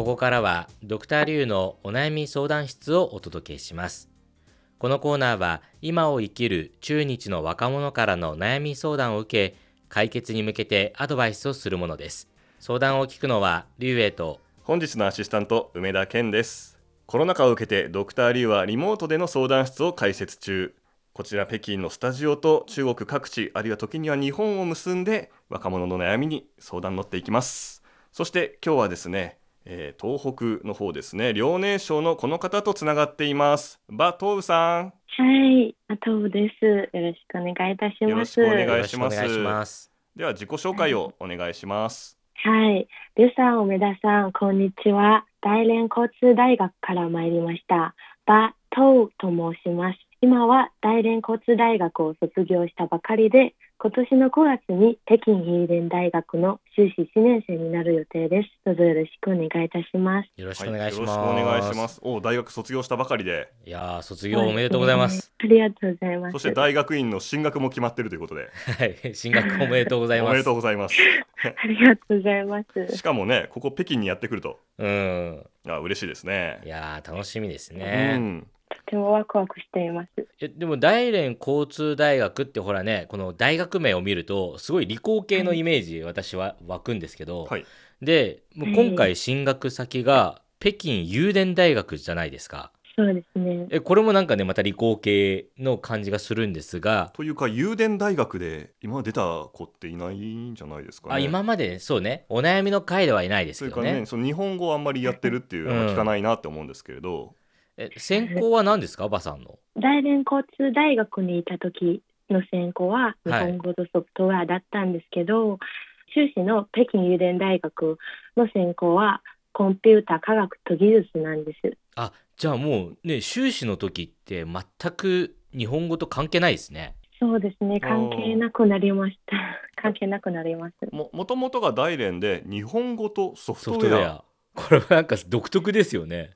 ここからはドクターリュウのお悩み相談室をお届けします。このコーナーは今を生きる中日の若者からの悩み相談を受け解決に向けてアドバイスをするものです。相談を聞くのはリュウエイと本日のアシスタント梅田健です。コロナ禍を受けてドクターリュウはリモートでの相談室を開設中。こちら北京のスタジオと中国各地あるいは時には日本を結んで若者の悩みに相談乗っていきます。そして今日はですね、えー、東北の方ですね。遼寧省のこの方とつながっています。バトウさん。はいバトウです。よろしくお願いいたします。よろしくお願いします。では自己紹介をお願いします。はい。リュウさん梅田さんこんにちは。大連交通大学から参りました。バトウと申します。今は大連交通大学を卒業したばかりで、今年の9月に北京ヒーデン大学の修士1年生になる予定です。どうぞよろしくお願いいたします。よろしくお願いします、はい、よろしくお願いします。お大学卒業したばかりで。いや卒業おめでとうございます、ありがとうございます。そして大学院の進学も決まっているということで。はい進学おめでとうございます。おめでとうございます。ありがとうございます。しかもねここ北京にやってくると。うん。あ嬉しいですね。いやー楽しみですうね、んとてもワクワクしています。えでも大連交通大学ってほらねこの大学名を見るとすごい理工系のイメージ、私は湧くんですけど、はい。でもう今回進学先が北京郵電大学じゃないですか。そうですね。えこれもなんかねまた理工系の感じがするんですがというか郵電大学で今出た子っていないんじゃないですかね。あ今までそうね。お悩みの回ではいないですそういうかけどねねその日本語をあんまりやってるっていうのは聞かないなって思うんですけれど、え専攻は何ですか？バさんの大連交通大学にいた時の専攻は日本語とソフトウェアだったんですけど、修士の北京郵電大学の専攻はコンピューター科学と技術なんです。あじゃあもうね修士の時って全く日本語と関係ないですねそうですね。関係なくなりました。関係なくなります。ももともとが大連で日本語とソフトウェアソフトウェアこれはなんか独特ですよね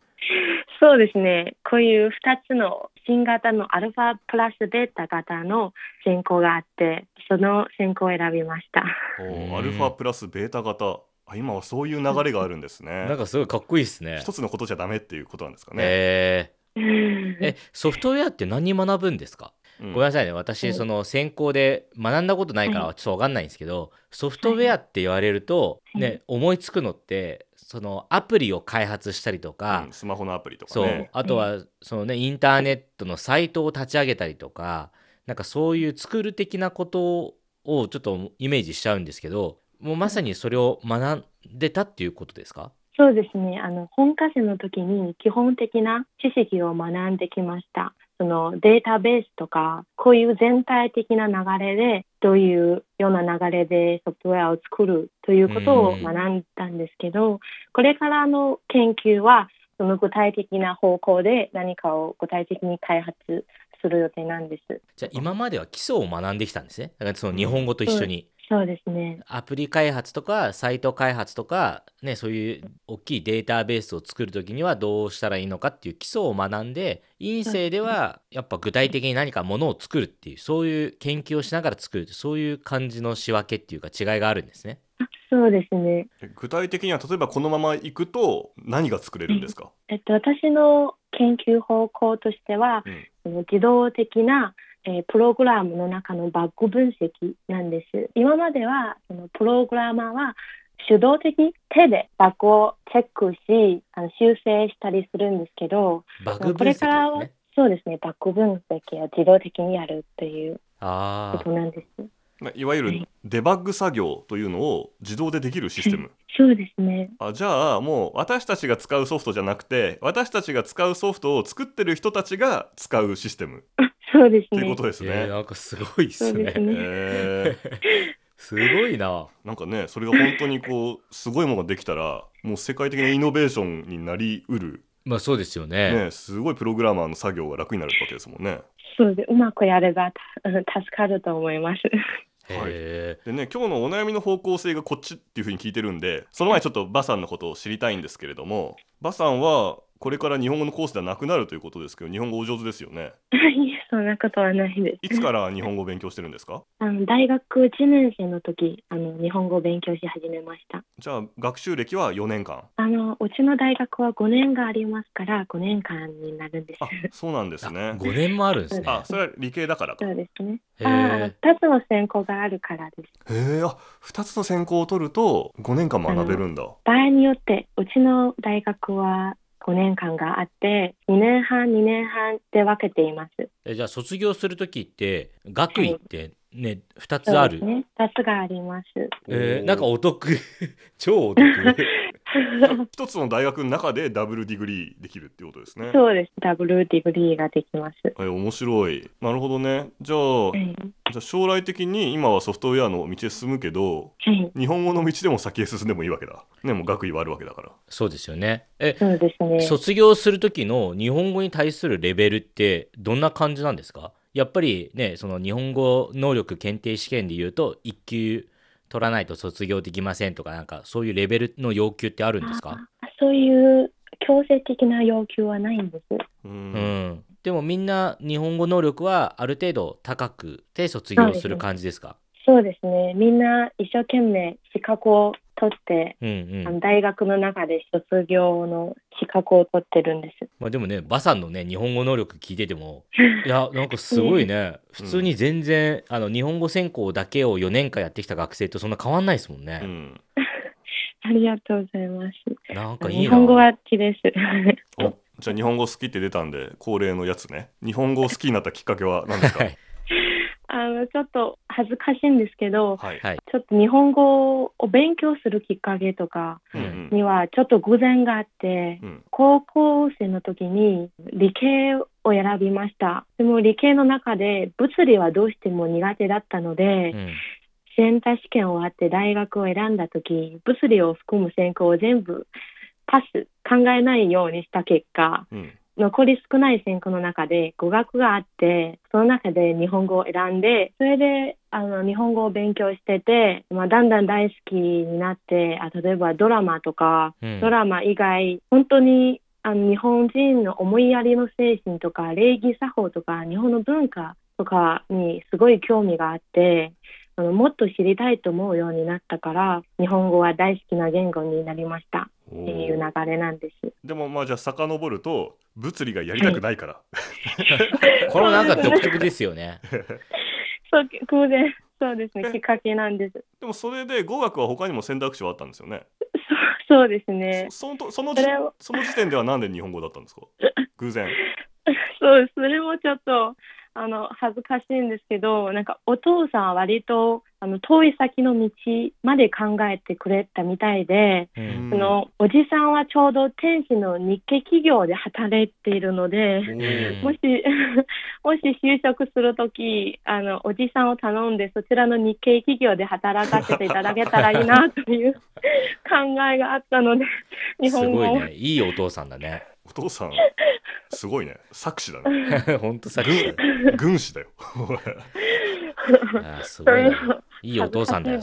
そうですね。こういう2つの新型のアルファプラスベータ型の専攻があって、その専攻を選びました。アルファプラスベータ型。あ今はそういう流れがあるんですね。なんかすごいかっこいいですね。一つのことじゃダメっていうことなんですかね、えうんー。えソフトウェアって何学ぶんですか？うん。ごめんなさいね。私はいその専攻で学んだことないからはちょっと分かんないんですけどソフトウェアって言われるとはい。ね思いつくのってそのアプリを開発したりとかうんスマホのアプリとかそうねあとはそのねインターネットのサイトを立ち上げたりとかなんかそういう作る的なことをちょっとイメージしちゃうんですけどもうまさにそれを学んでたっていうことですか？そうですね。あの本科生の時に基本的な知識を学んできました。そのデータベースとか、こういう全体的な流れで、どういうような流れでソフトウェアを作るということを学んだんですけど、これからの研究は、その具体的な方向で何かを具体的に開発する予定なんです。じゃあ今までは基礎を学んできたんですねだからその日本語と一緒に。そうですね。アプリ開発とかサイト開発とか、ね、そういう大きいデータベースを作るときにはどうしたらいいのかっていう基礎を学んで院生ではやっぱ具体的に何かものを作るっていうそういう研究をしながら作るそういう感じの仕分けっていうか違いがあるんですね。あそうですね。え具体的には例えばこのまま行くと何が作れるんですか、えっと、私の研究方向としては、うんその自動的な、えープログラムの中のバッグ分析なんです。今まではそのプログラマーは手動的手でバッグをチェックしあの修正したりするんですけどバグこれからはね。そうですねバッグ分析を自動的にやるというあことなんです。まあいわゆるはいデバッグ作業というのを自動でできるシステム、そうですね。あじゃあもう私たちが使うソフトじゃなくて私たちが使うソフトを作ってる人たちが使うシステムそうですていうこね。とですね。えーなんかすごいっすねす。ね えすごいな。ーなんかねそれが本当にこうすごいものができたらもう世界的なイノベーションになりうる、まあそうですよね。ね、すごいプログラマーの作業が楽になるわけですもんね。そうでうまくやればたうん助かると思います。へでね今日のお悩みの方向性がこっちっていうふうに聞いてるんでその前にちょっとバさんのことを知りたいんですけれどもバさんはこれから日本語のコースではなくなるということですけど日本語お上手ですよね。いえそんなことはないです。いつから日本語を勉強してるんですか？あの大学1年生の時あの日本語を勉強し始めました。じゃあ学習歴は4年間？あのうちの大学は5年がありますから5年間になるんです。あそうなんですね5年もあるんですね。あそれは理系だからかそうですね。へあー2つの専攻があるからです。へえあ2つの専攻を取ると5年間学べるんだ場合によってうちの大学は5年間があって2年半2年半で分けています。えじゃあ卒業する時って学位ってね、2つある？ね。2つがあります。えーなんかお得 超お得一つの大学の中でダブルディグリーできるっていうことですねそうです。ダブルディグリーができます。え面白いなるほどねじゃあ、はい。じゃあ将来的に今はソフトウェアの道へ進むけどはい。日本語の道でも先へ進んでもいいわけだねもう学位はあるわけだからそうですよね。えそうですね。卒業する時の日本語に対するレベルってどんな感じなんですか？やっぱりねその日本語能力検定試験で言うと1級取らないと卒業できませんとかなんかそういうレベルの要求ってあるんですか？あそういう強制的な要求はないんです。ううん。ん、でもみんな日本語能力はある程度高くて卒業する感じですか？そうですね。みんな一生懸命資格を取って、うんうん。あの大学の中で卒業の資格を取ってるんです。まあ、でもねバさんのね日本語能力聞いてても いやなんかすごいね。普通に全然、あの日本語専攻だけを4年間やってきた学生とそんな変わんないですもんね、うん。ありがとうございます。なんかいいな。日本語は好きです。おじゃあ日本語好きって出たんで恒例のやつね。日本語を好きになったきっかけは何ですか？はいあのちょっと恥ずかしいんですけど、はい、はい。ちょっと日本語を勉強するきっかけとかうん。うんにはちょっと偶然があって、うん。高校生の時に理系を選びました。でも理系の中で物理はどうしても苦手だったので、うん。センター試験終わって大学を選んだ時、物理を含む専攻を全部パス、考えないようにした結果、うん残り少ない専攻の中で語学があって、その中で日本語を選んで、それであの日本語を勉強してて、まあ、だんだん大好きになって、あ例えばドラマとか、うん。ドラマ以外、本当にあの日本人の思いやりの精神とか、礼儀作法とか、日本の文化とかにすごい興味があって、あのもっと知りたいと思うようになったから、日本語は大好きな言語になりました。おっていうー。流れなんです。でもまあじゃあ遡ると物理がやりたくないから、これもなんか独特ですよね。そう、偶然、そうですね、きっかけなんです。でもそれで語学は他にも選択肢はあったんですよね。そうそうですね。そそのとそのその時点ではなんで日本語だったんですか？偶然。そう、それもちょっと、あの、恥ずかしいんですけど、なんかお父さんは割と、あの、遠い先の道まで考えてくれたみたいで、うん。その、おじさんはちょうど天使の日系企業で働いているので、うん。もし、もし就職するとき、あの、おじさんを頼んで、そちらの日系企業で働かせていただけたらいいな、という考えがあったので、日す本語を。ごいね。いいお父さんだねお父さんすごいね。作詞だね。ほんとさっきから軍師だよ。すごいいいお父さんだよ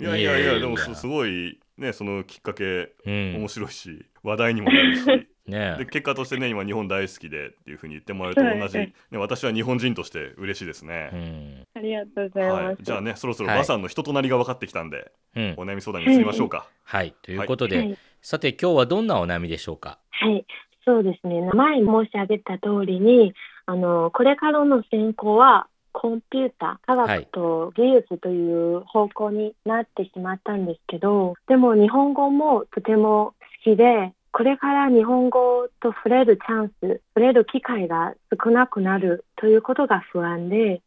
いやいやいやでもすすごいねそのきっかけうん。面白いし、話題にもなるし。ねで結果としてね今日本大好きでっていうふうに言ってもらえると同じ、はいね、私は日本人として嬉しいですうね、ん。ありがとうございます。はい、じゃあねそろそろはい。馬さんの人となりが分かってきたんで、うん。お悩み相談に移りましょうか、はい。ということで、はいさて今日はどんなお悩みでしょうか？はい、そうですね。前に申し上げた通りに、あの、これからの専攻は、コンピューター、科学と技術という方向になってしまったんですけど、でも日本語もとても好きで、これから日本語と触れるチャンス、触れる機会が少なくなるということが不安で、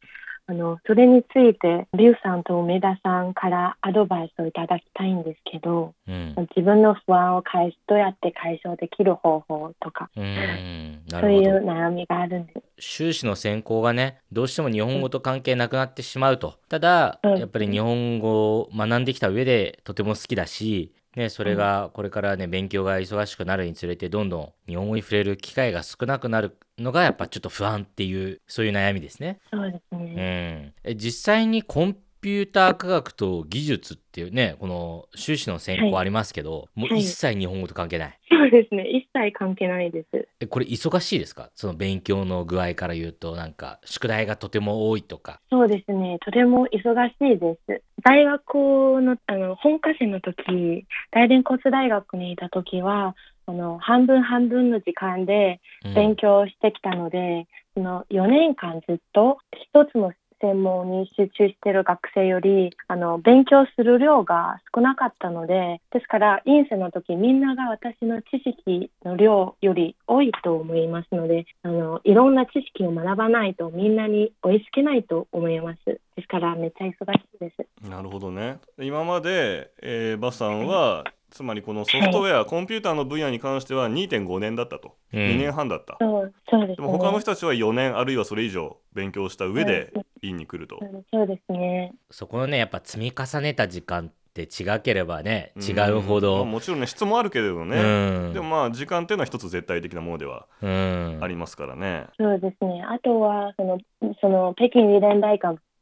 あの、それについて、リュウさんと梅田さんからアドバイスをいただきたいんですけど、うん。自分の不安を解どうやって解消できる方法とか、うそういう悩みがあるんで。す。修士の専攻がねどうしても日本語と関係なくなってしまうと。ただうん。やっぱり日本語を学んできた上でとても好きだしね、それがこれからね勉強が忙しくなるにつれてどんどん日本語に触れる機会が少なくなるのがやっぱちょっと不安っていうそういう悩みですね。そうですうね。ん、え実際にコンピューター科学と技術っていうねこの修士の専攻ありますけど、もうはい一切日本語と関係ない、そうですね。一切関係ないです。えこれ忙しいですか？その勉強の具合から言うとなんか宿題がとても多いとかそうですね。とても忙しいです。大学のあの本科生の時、大連交通大学にいた時は、あの半分半分の時間でうん勉強してきたので、その4年間ずっと一つの専門に集中している学生よりあの勉強する量が少なかったのでですから院生の時みんなが私の知識の量より多いと思いますのであのいろんな知識を学ばないとみんなに追いつけないと思います。ですからめっちゃ忙しいです。なるほどね。今まで、えーバさんはつまりこのソフトウェア、コンピューターの分野に関しては2.5年だったと、うん。2年半だった。そうそうですね。でも他の人たちは4年あるいはそれ以上勉強した上で院に来ると、そうですね。そこのねやっぱ積み重ねた時間って違ければねうん。違うほど、まあもちろんね質もあるけれどね、うん。でもまあ時間っていうのは一つ絶対的なものではうん。ありますからね、そうですね。あとはそのその北京理連大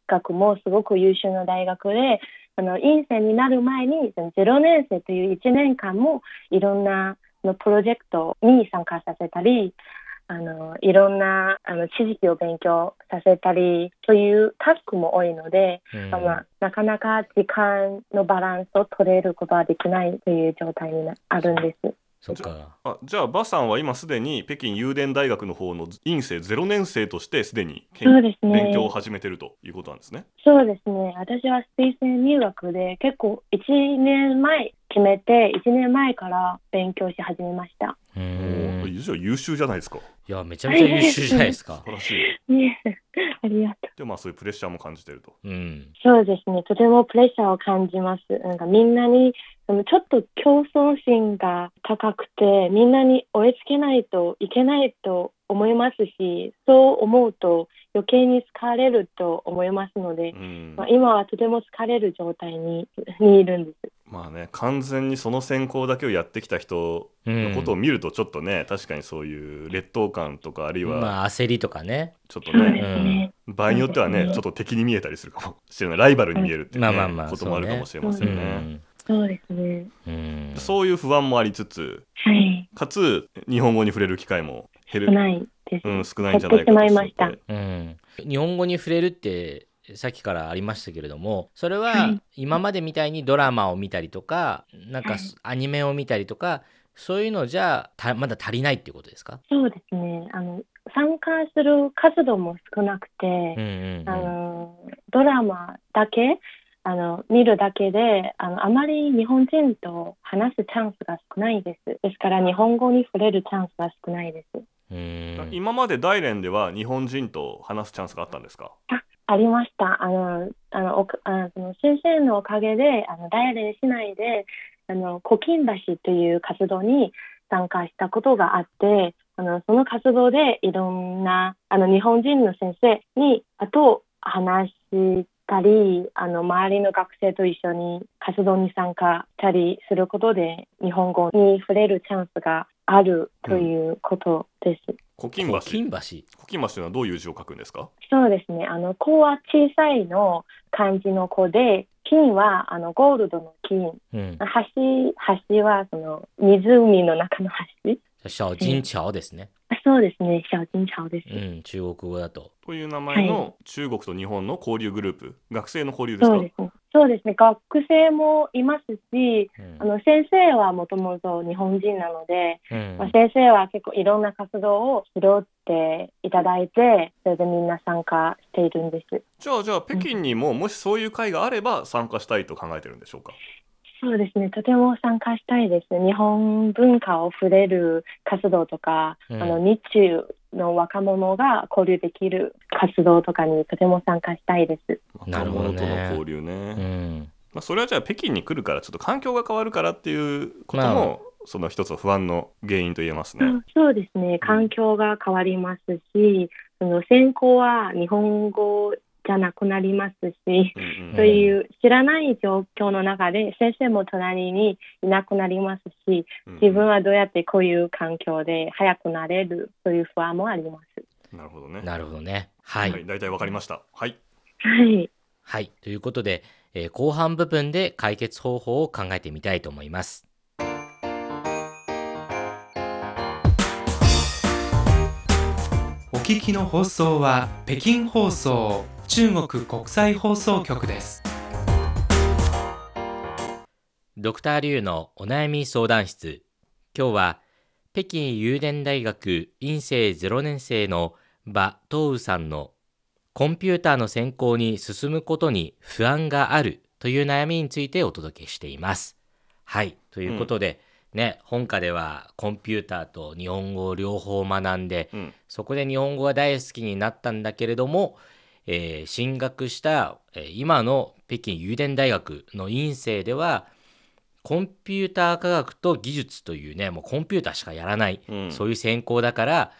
学もすごく優秀な大学で、あの院生になる前にその0年生という1年間もいろんなのプロジェクトに参加させたり、あのいろんなあの知識を勉強させたりというタスクも多いので、うんまあ、なかなか時間のバランスを取れることはできないという状態になあるんです。そっかあじゃあ馬さんは今すでに北京郵電大学の方の院生0年生としてすでに研そうですね勉強を始めてるということなんですね。そうですね。私は推薦入学で結構1年前決めて1年前から勉強し始めました。うおん優秀じゃないですか。いやめちゃめちゃ優秀じゃないですか 素晴らしい。ねありがとう。でもまあそういうプレッシャーも感じてると。うんそうですね。とてもプレッシャーを感じます。なんかみんなにちょっと競争心が高くてみんなに追いつけないといけないと思いますし、そう思うと余計に疲れると思いますので、うんまあ、今はとても疲れる状態ににいるんです。まあね完全にその専攻だけをやってきた人のことを見るとちょっとね、確かにそういう劣等感とかあるいはまあ焦りとかね。ちょっとね、すね。場合によってはねうん。ちょっと敵に見えたりするかもしれない。ライバルに見えるっていう、ねまあまあまあこともあるかもしれませうんね。ん。そうですね。うん。そういう不安もありつつはい。かつ日本語に触れる機会も減る。少ないです。うん、少ないんじゃないかと減ってしまいました。うん、日本語に触れるってさっきからありましたけれどもそれははい今までみたいにドラマを見たりとかなんかはいアニメを見たりとかそういうのじゃたまだ足りないっていうことですか？そうですね。あの参加する活動も少なくて、うんうんあのドラマだけあの見るだけであのあまり日本人と話すチャンスが少ないです。ですから日本語に触れるチャンスが少ないです。うんうん今まで大連では日本人と話すチャンスがあったんですか？あありました。あのあのおあの先生のおかげであの大連市内であの古今橋という活動に参加したことがあってあのその活動でいろんなあの日本人の先生にあと話したりあの周りの学生と一緒に活動に参加したりすることで日本語に触れるチャンスがあるということです。古今橋金橋古今橋というのはどういう字を書くんですか？そうですね。あの、子は小さいの漢字の子で、金はあのゴールドの金。うん橋、橋はその湖の中の橋。小金橋ですねあそうですね。小金橋です。うん中国語だとという名前はの中国と日本の交流グループ、学生の交流ですか？そうですね。そうですね。学生もいますし、うんあの先生はもともと日本人なので、うんまあ、先生は結構いろんな活動を拾っていただいて、それでみんな参加しているんです。じゃあじゃあ北京にももしそういう会があれば参加したいと考えてるんでしょうか？そうですね、とても参加したいです。日本文化を触れる活動とか、うんあの日中の若者が交流できる活動とかにとても参加したいです。なるほどね若者との交流ね、うん。まあ、それはじゃあ北京に来るからちょっと環境が変わるからっていうことまも、その一つの不安の原因と言えますね。うんそうですね、環境が変わりますし、その専攻は日本語じゃなくなりますし、うんうんそういう知らない状況の中で先生も隣にいなくなりますし、うん自分はどうやってこういう環境で早くなれるという不安もあります。なるほどね。なるほどねはい、はい、大体わかりました。はい。はい。はい。ということで、えー後半部分で解決方法を考えてみたいと思います。お聞きの放送は北京放送中国国際放送局です。ドクターリュウのお悩み相談室。今日は、北京有電大学院生0年生の馬東宇さんのコンピューターの専攻に進むことに不安があるという悩みについてお届けしています。はい。ということで、ね、本科ではコンピューターと日本語を両方学んで、うんそこで日本語が大好きになったんだけれども、えー進学した、えー今の北京有電大学の院生ではコンピューター科学と技術というねもうコンピューターしかやらない、うん。そういう専攻だから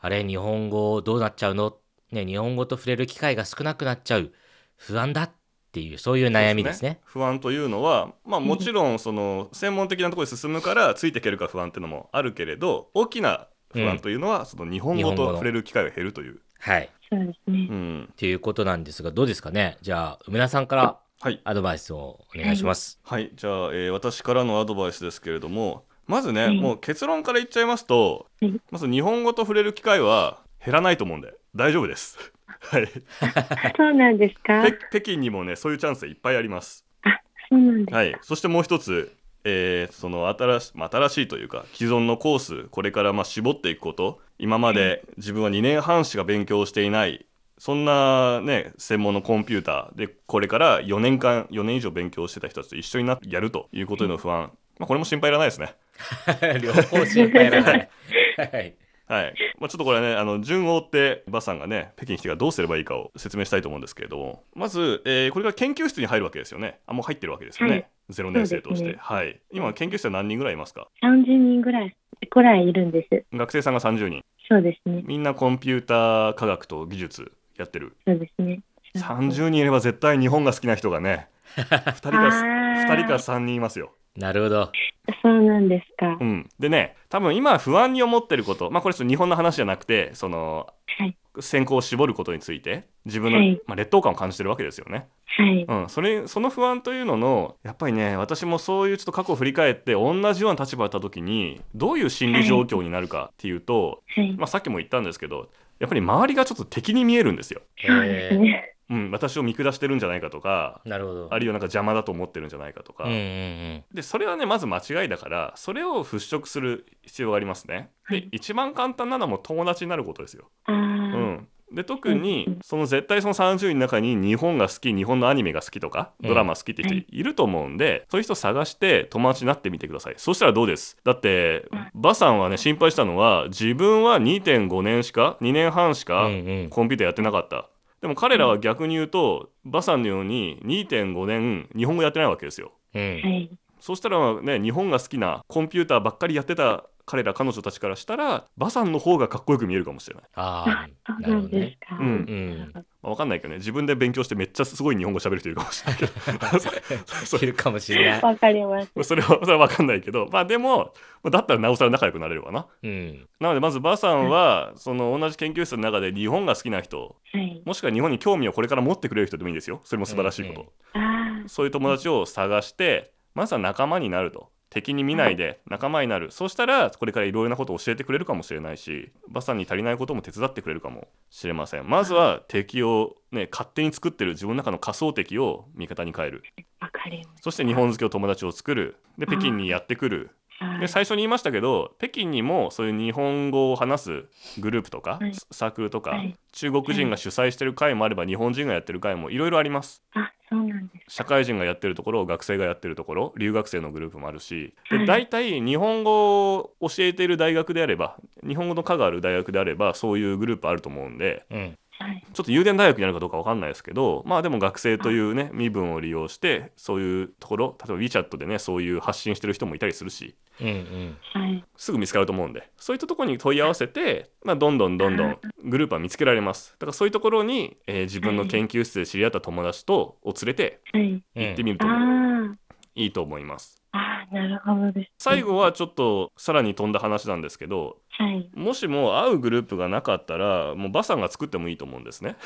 あれ日本語どうなっちゃうの、ね、日本語と触れる機会が少なくなっちゃう。不安だっていうそういう悩みですね。不安というのは、まあ、もちろんその専門的なところに進むからついていけるか不安っていうのもあるけれど大きな不安というのは、その日本語と触れる機会が減るという。はいそうですね。うんっていうことなんですがどうですかね？じゃあ梅田さんからはい、アドバイスをお願いします。はい、じゃあ、えー私からのアドバイスですけれどもまずね、はいもう結論から言っちゃいますと、はいまず日本語と触れる機会は減らないと思うんで大丈夫です。はい、そうなんですか？北北京にもねそういうチャンスいっぱいあります。そうなんです。はい、そしてもう一つ、えーその新し,、まあ、新しいというか既存のコースこれからまあ絞っていくこと。今まで自分は2年半しか勉強していないそんなね専門のコンピューターでこれから4年間4年以上勉強してた人たちと一緒になってやるということへの不安、まあ、これも心配いらないですね。両方心配いらない。はい。はい。まあ、ちょっとこれねあの順を追ってバさんがね北京に来てからどうすればいいかを説明したいと思うんですけれども。まず、えーこれから研究室に入るわけですよね。あもう入ってるわけですよね、はいゼロ年生として、ねはい今研究室は何人ぐらいいますか？30人ぐらい、ぐらいいるんです。学生さんが30人そうですね。みんなコンピューター科学と技術やってるそうですね。30人いれば絶対日本が好きな人がね 2人かあ2ー人か3人いますよなるほど。そうなんですか。うん、でね多分今不安に思ってることまあこれちょっと日本の話じゃなくてそのはい。専攻を絞ることについて自分の、はいまあ、劣等感を感じてるわけですよね。はい。うん、それその不安というののやっぱりね私もそういうちょっと過去を振り返って同じような立場だった時にどういう心理状況になるかっていうと、はい。まあ、さっきも言ったんですけどやっぱり周りがちょっと敵に見えるんですよ。そうん、私を見下してるんじゃないかとかなるほど。あるいはなんか邪魔だと思ってるんじゃないかとか、うんうんうん。でそれはねまず間違いだからそれを払拭する必要がありますね。ではい一番簡単なのはもう友達になることですよ。で特うん。にその絶対その30人の中に日本が好き日本のアニメが好きとかうん。ドラマ好きって人はいいると思うんで、そういう人探して友達になってみてください。そしたらどうです？だってうん。バさんはね心配したのは自分は2.5年しか2年半しかコンピューターやってなかった、でも彼らは逆に言うとバさんのように2.5年日本語やってないわけですよ。うん。はい。そうしたらね日本が好きなコンピューターばっかりやってた彼ら彼女たちからしたらバさんの方がかっこよく見えるかもしれないああ、なるほどね。ですか。うんうん。まあ、分かんないけどね自分で勉強してめっちゃすごい日本語喋る人いるかもしれないけどそ いるかもしれない。わかります。それはそれは分かんないけどまあでもまあだったらなおさら仲良くなれるわなうん。なのでまずバさんはその同じ研究室の中で日本が好きな人はい。もしくは日本に興味をこれから持ってくれる人でもいいんですよそれも素晴らしいこと、ああ、そういう友達を探してまずは仲間になると敵に見ないで仲間になる。そうしたらこれからいろいろなことを教えてくれるかもしれないしバさんに足りないことも手伝ってくれるかもしれません。まずは敵をね勝手に作ってる自分の中の仮想敵を味方に変える。わかります。そして日本好きを友達を作る。で北京にやってくる。はい。で最初に言いましたけど北京にもそういう日本語を話すグループとか、はい。サークルとか、はい。中国人が主催してる会もあれば日本人がやってる会もいろいろあります。あ、そうなんです。社会人がやってるところ学生がやってるところ留学生のグループもあるしはいで大体日本語を教えている大学であれば日本語の科がある大学であればそういうグループあると思うんでうん。はい。ちょっと有電大学になるかどうかわかんないですけどまあでも学生というね身分を利用してそういうところ例えば WeChat でねそういう発信してる人もいたりするしうんうん。はい。すぐ見つかると思うんでそういったところに問い合わせて、まあ、どんどんどんどんグループは見つけられますだからそういうところに、えー自分の研究室で知り合った友達とを連れて行ってみるとあいいと思いますあ、ああ、なるほどです。最後はちょっとさらに飛んだ話なんですけどはい。もしも会うグループがなかったらもうバさんが作ってもいいと思うんですね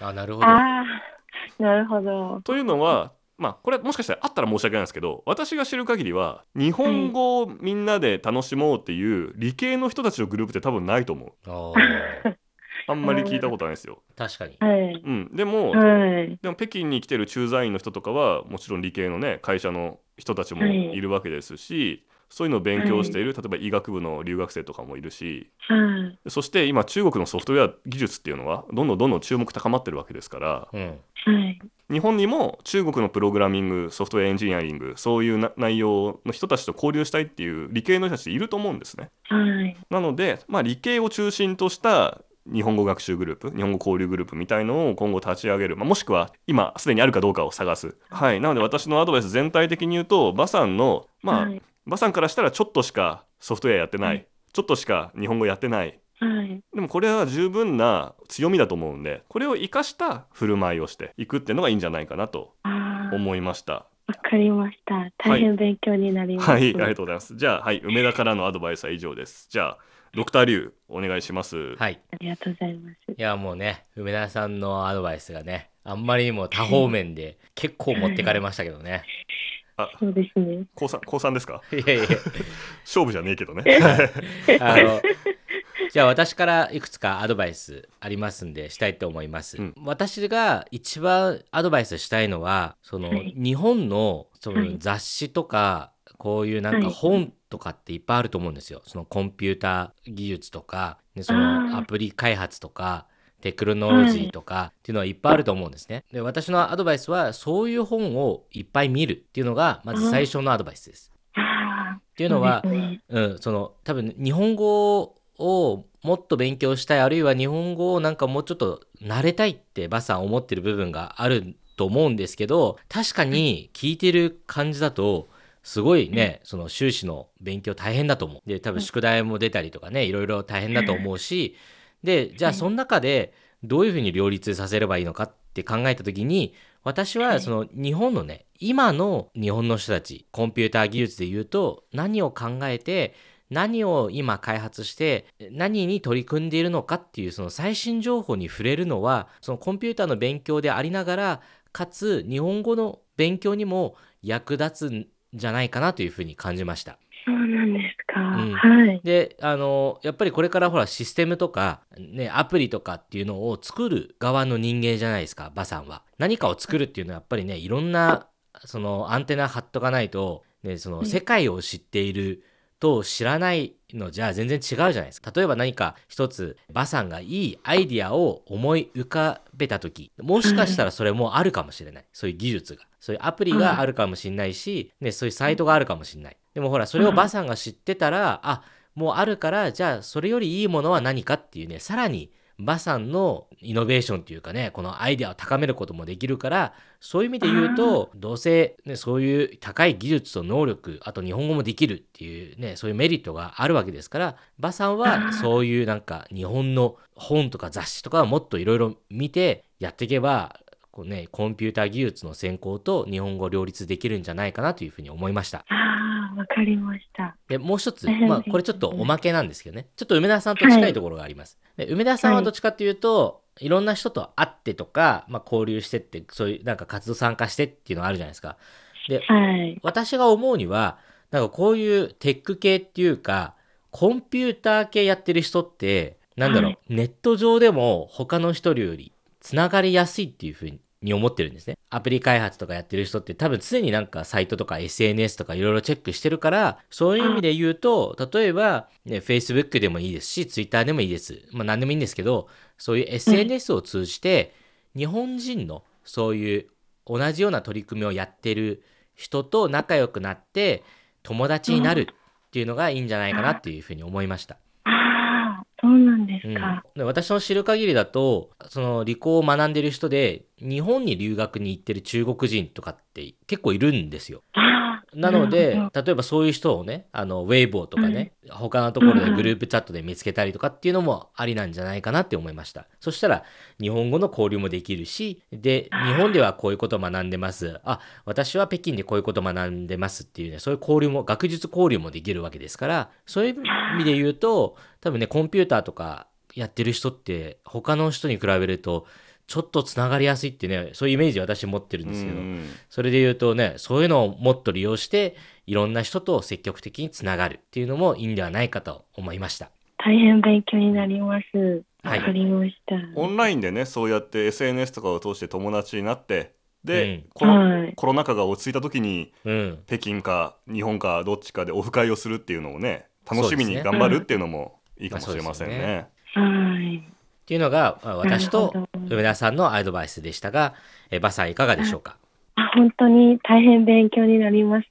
あ、なるほど。ああ、なるほど。というのはまあこれはもしかしたらあったら申し訳ないんですけど私が知る限りは日本語をみんなで楽しもうっていう理系の人たちのグループって多分ないと思うあーあんまり聞いたことないですよ。確かに。はい。うん、でも、はい。でも北京に来てる駐在員の人とかはもちろん理系のね会社の人たちもはいいるわけですし、そういうのを勉強している、例えば医学部の留学生とかもいるしはい。そして今中国のソフトウェア技術っていうのはどんどんどんどん注目高まってるわけですからうん。はい。日本にも中国のプログラミングソフトウェアエンジニアリングそういうな内容の人たちと交流したいっていう理系の人たちいると思うんですね。はい。なので、まあ、理系を中心とした日本語学習グループ日本語交流グループみたいのを今後立ち上げる、まあ、もしくは今すでにあるかどうかを探す、はい、なので私のアドバイス全体的に言うとバさんのまあ、はい。バさんからしたらちょっとしかソフトウェアやってない、はいちょっとしか日本語やってないはい。でもこれは十分な強みだと思うんでこれを生かした振る舞いをしていくっていうのがいいんじゃないかなと思いました。わかりました。大変勉強になります。はい、ありがとうございます。じゃあ、はい、梅田からのアドバイスは以上です。じゃあ、ドクターリュウ、お願いします。はい。ありがとうございます。いやもうね、梅田さんのアドバイスがね、あんまりにも多方面で結構持ってかれましたけどね。そうですね。高三、高三ですか？いやいや、勝負じゃねえけどね。あの、じゃあ私からいくつかアドバイスありますんでしたいと思います。うん私が一番アドバイスしたいのは、その、はい日本のそはいの雑誌とか、こういうなんかはい本とかっていっぱいあると思うんですよ。そのコンピューター技術とか、ね、そあのーアプリ開発とか、テクノロジーとかっていうのはいっぱいあると思うんですね。で、私のアドバイスは、そういう本をいっぱい見るっていうのが、まず最初のアドバイスです。っていうのは、そうん、その多分日本語をもっと勉強したいあるいは日本語をなんかもうちょっと慣れたいってバスさん思ってる部分があると思うんですけど確かに聞いてる感じだとすごいね、その修士の勉強大変だと思う。で多分宿題も出たりとかねいろいろ大変だと思うしでじゃあその中でどういうふうに両立させればいいのかって考えた時に私はその日本のね今の日本の人たちコンピューター技術で言うと何を考えて何を今開発して何に取り組んでいるのかっていうその最新情報に触れるのはそのコンピューターの勉強でありながらかつ日本語の勉強にも役立つんじゃないかなというふうに感じました。そうなんですか。うんはい。であのやっぱりこれからほらシステムとか、ね、アプリとかっていうのを作る側の人間じゃないですかバさんは。何かを作るっていうのはやっぱりねいろんなそのアンテナ張っとかないと、ね、その世界を知っていると知らないのじゃ全然違うじゃないですか。例えば何か一つバさんがいいアイディアを思い浮かべた時もしかしたらそれもあるかもしれない。そういう技術が。そういうアプリがあるかもしれないし、ね、そういうサイトがあるかもしれない。でもほらそれをバさんが知ってたら、あもうあるからじゃあそれよりいいものは何かっていうねさらにバさんのイノベーションっていうかねこのアイデアを高めることもできるからそういう意味で言うとどうせ、ね、そういう高い技術と能力あと日本語もできるっていうねそういうメリットがあるわけですからバさんはそういうなんか日本の本とか雑誌とかをもっといろいろ見てやっていけばこうねコンピューター技術の専攻と日本語を両立できるんじゃないかなというふうに思いました。ああ、わかりました。でもう一つ、う んまあ、これちょっとおまけなんですけどねちょっと梅田さんと近いところがあります。で梅田さんはどっちかっていうと、い、ろんな人と会ってとか、まあ、交流してってそういうなんか活動参加してっていうのがあるじゃないですか。ではい。私が思うにはなんかこういうテック系っていうかコンピューター系やってる人ってなんだろう、はいネット上でも他の人よりつながりやすいっていうふうに思ってるんですね。アプリ開発とかやってる人って多分常になんかサイトとか SNS とかいろいろチェックしてるからそういう意味で言うと例えば、ね、Facebook でもいいですし Twitter でもいいです。まあ何でもいいんですけどそういう SNS を通じて日本人のそういう同じような取り組みをやってる人と仲良くなって友達になるっていうのがいいんじゃないかなっていうふうに思いました。そうなんですうん。か。で私の知る限りだとその理工を学んでる人で日本に留学に行ってる中国人とかって結構いるんですよ。なので例えばそういう人をねあのウェイボーとかね、他のところでグループチャットで見つけたりとかっていうのもありなんじゃないかなって思いました。そしたら日本語の交流もできるしで日本ではこういうことを学んでますあ私は北京でこういうことを学んでますっていうねそういう交流も学術交流もできるわけですからそういう意味で言うと多分ねコンピューターとかやってる人って他の人に比べるとちょっとつながりやすいってねそういうイメージ私持ってるんですけど、うんそれで言うとねそういうのをもっと利用していろんな人と積極的につながるっていうのもいいんではないかと思いました。大変勉強になります。はいわかりました。オンラインでねそうやって SNS とかを通して友達になってで、うんこのはい。コロナ禍が落ち着いた時にうん、北京か日本かどっちかでオフ会をするっていうのをね楽しみに頑張るっていうのもいいかもしれませんまあね。はい。っていうのがあ私と梅田さんのアドバイスでしたが、えバさんいかがでしょうか、あ本当に大変勉強になります。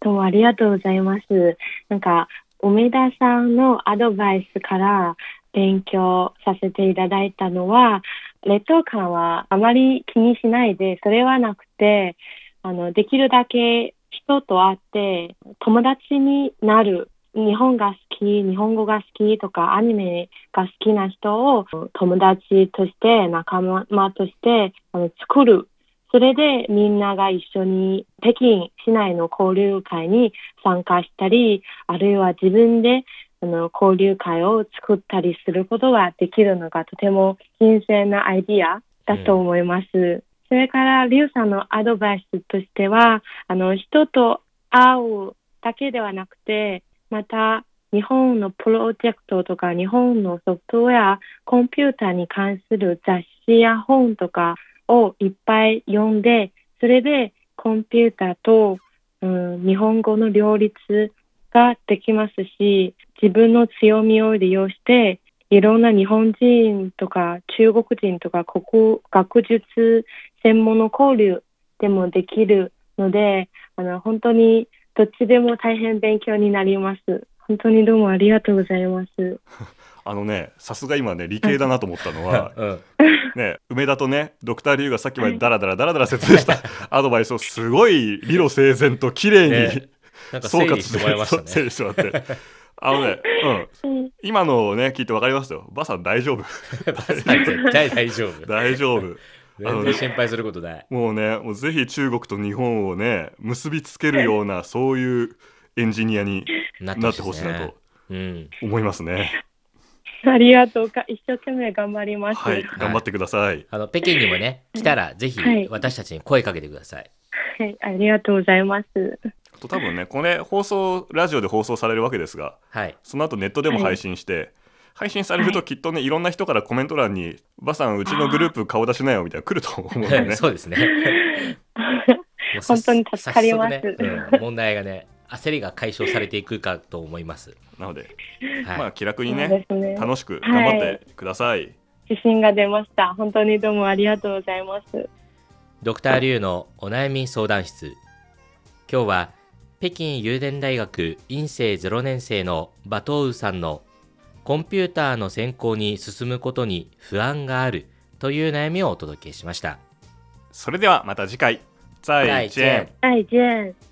どうもありがとうございます。なんか、梅田さんのアドバイスから勉強させていただいたのは、劣等感はあまり気にしないで、それはなくて、あの、できるだけ人と会って友達になる。日本が好き、日本語が好きとかアニメが好きな人を友達として仲間としてあの作るそれでみんなが一緒に北京市内の交流会に参加したり、あるいは自分であの交流会を作ったりすることができるのがとても新鮮なアイディアだと思います。それから、リュウさんのアドバイスとしては、あの、人と会うだけではなくて、また、日本のプロジェクトとか、日本のソフトウェア、コンピューターに関する雑誌や本とかをいっぱい読んで、それでコンピューターと、うん、日本語の両立ができますし、自分の強みを利用して、いろんな日本人とか中国人とか国学術専門の交流でもできるので、あの、本当にどっちでも大変勉強になります。本当にどうもありがとうございます。あのねさすが今ね理系だなと思ったのは うん、ね梅田とねドクターリュウがさっきまでダラダラダラダラ説明した アドバイスをすごい理路整然と綺麗に、ねなんか整理してもらいました整ね。理してもらって。あのね、うん、うん。今のをね聞いて分かりましたよバさん大丈夫？バさん絶対大丈夫。大丈夫全然心配することない。もうねもうぜひ中国と日本をね結びつけるようなそういうエンジニアにななってほしいなとうん、思いますねありがとうか。一生懸命頑張ります。はい頑張ってくださいあの北京にもね来たらぜひはい私たちに声かけてください。はい、ありがとうございます。あと多分ねこれ放送ラジオで放送されるわけですがはい。その後ネットでも配信して、配信されるときっとね、い、ろんな人からコメント欄に「バさんうちのグループ顔出しなよ」みたいな来ると思うんだよね。そうですね。本当に助かりますねうん問題がね焦りが解消されていくかと思います。なので、はい。まあ気楽にねね。楽しく頑張ってください。自信が出ました。本当にどうもありがとうございます。ドクターリュウのお悩み相談室。今日は北京郵電大学院生0年生のバトーウさんのコンピューターの専攻に進むことに不安があるという悩みをお届けしました。それではまた次回再再见见。再见。